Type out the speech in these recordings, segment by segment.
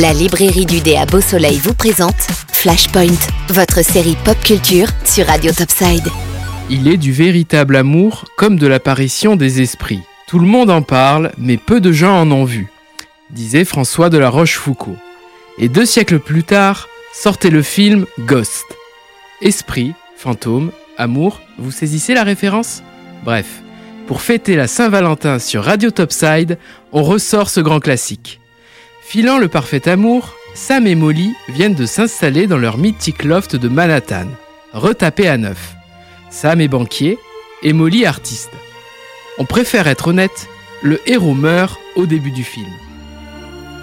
La librairie du dé à Beau Soleil vous présente Flashpoint, votre série pop culture sur Radio Topside. Il est du véritable amour comme de l'apparition des esprits. Tout le monde en parle, mais peu de gens en ont vu, disait François de la Rochefoucauld. Et deux siècles plus tard, sortait le film Ghost. Esprit, fantôme, amour, vous saisissez la référence? Bref, pour fêter la Saint-Valentin sur Radio Topside, on ressort ce grand classique. Filant le parfait amour, Sam et Molly viennent de s'installer dans leur mythique loft de Manhattan, retapé à neuf. Sam est banquier et Molly artiste. On préfère être honnête, le héros meurt au début du film.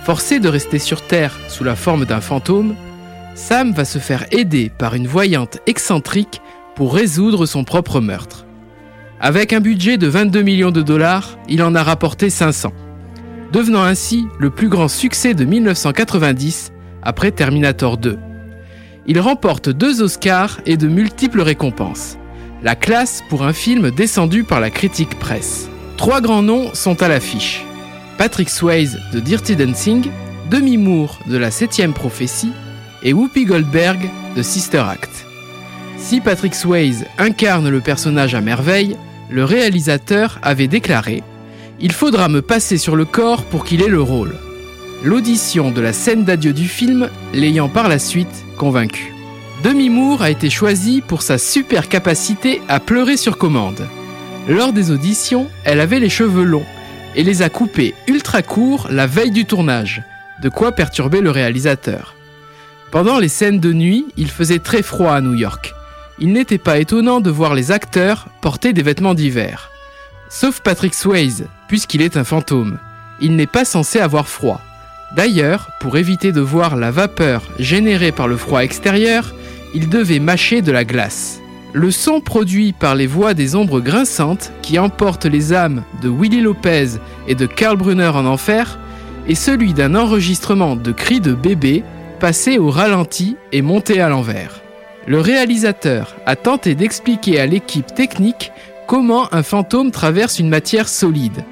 Forcé de rester sur Terre sous la forme d'un fantôme, Sam va se faire aider par une voyante excentrique pour résoudre son propre meurtre. Avec un budget de 22 millions de dollars, il en a rapporté 500 devenant ainsi le plus grand succès de 1990 après Terminator 2. Il remporte deux Oscars et de multiples récompenses. La classe pour un film descendu par la critique presse. Trois grands noms sont à l'affiche. Patrick Swayze de Dirty Dancing, Demi Moore de La Septième Prophétie et Whoopi Goldberg de Sister Act. Si Patrick Swayze incarne le personnage à merveille, le réalisateur avait déclaré il faudra me passer sur le corps pour qu'il ait le rôle. L'audition de la scène d'adieu du film l'ayant par la suite convaincu. Demi Moore a été choisie pour sa super capacité à pleurer sur commande. Lors des auditions, elle avait les cheveux longs et les a coupés ultra courts la veille du tournage, de quoi perturber le réalisateur. Pendant les scènes de nuit, il faisait très froid à New York. Il n'était pas étonnant de voir les acteurs porter des vêtements d'hiver. Sauf Patrick Swayze, puisqu'il est un fantôme. Il n'est pas censé avoir froid. D'ailleurs, pour éviter de voir la vapeur générée par le froid extérieur, il devait mâcher de la glace. Le son produit par les voix des ombres grinçantes qui emportent les âmes de Willy Lopez et de Karl Brunner en enfer est celui d'un enregistrement de cris de bébé passé au ralenti et monté à l'envers. Le réalisateur a tenté d'expliquer à l'équipe technique comment un fantôme traverse une matière solide.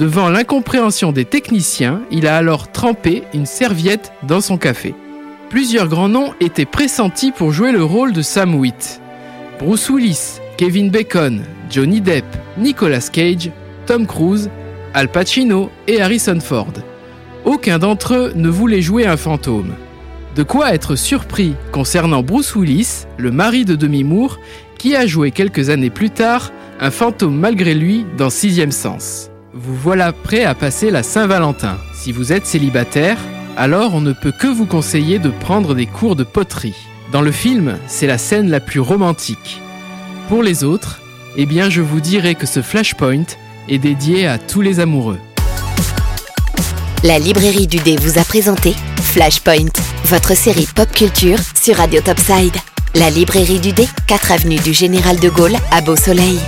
Devant l'incompréhension des techniciens, il a alors trempé une serviette dans son café. Plusieurs grands noms étaient pressentis pour jouer le rôle de Sam Witt. Bruce Willis, Kevin Bacon, Johnny Depp, Nicolas Cage, Tom Cruise, Al Pacino et Harrison Ford. Aucun d'entre eux ne voulait jouer un fantôme. De quoi être surpris concernant Bruce Willis, le mari de Demi Moore, qui a joué quelques années plus tard un fantôme malgré lui dans Sixième Sens. Vous voilà prêt à passer la Saint-Valentin. Si vous êtes célibataire, alors on ne peut que vous conseiller de prendre des cours de poterie. Dans le film, c'est la scène la plus romantique. Pour les autres, eh bien je vous dirai que ce flashpoint est dédié à tous les amoureux. La librairie du dé vous a présenté Flashpoint, votre série pop culture sur Radio Topside. La librairie du dé, 4 avenue du Général de Gaulle à Beau Soleil.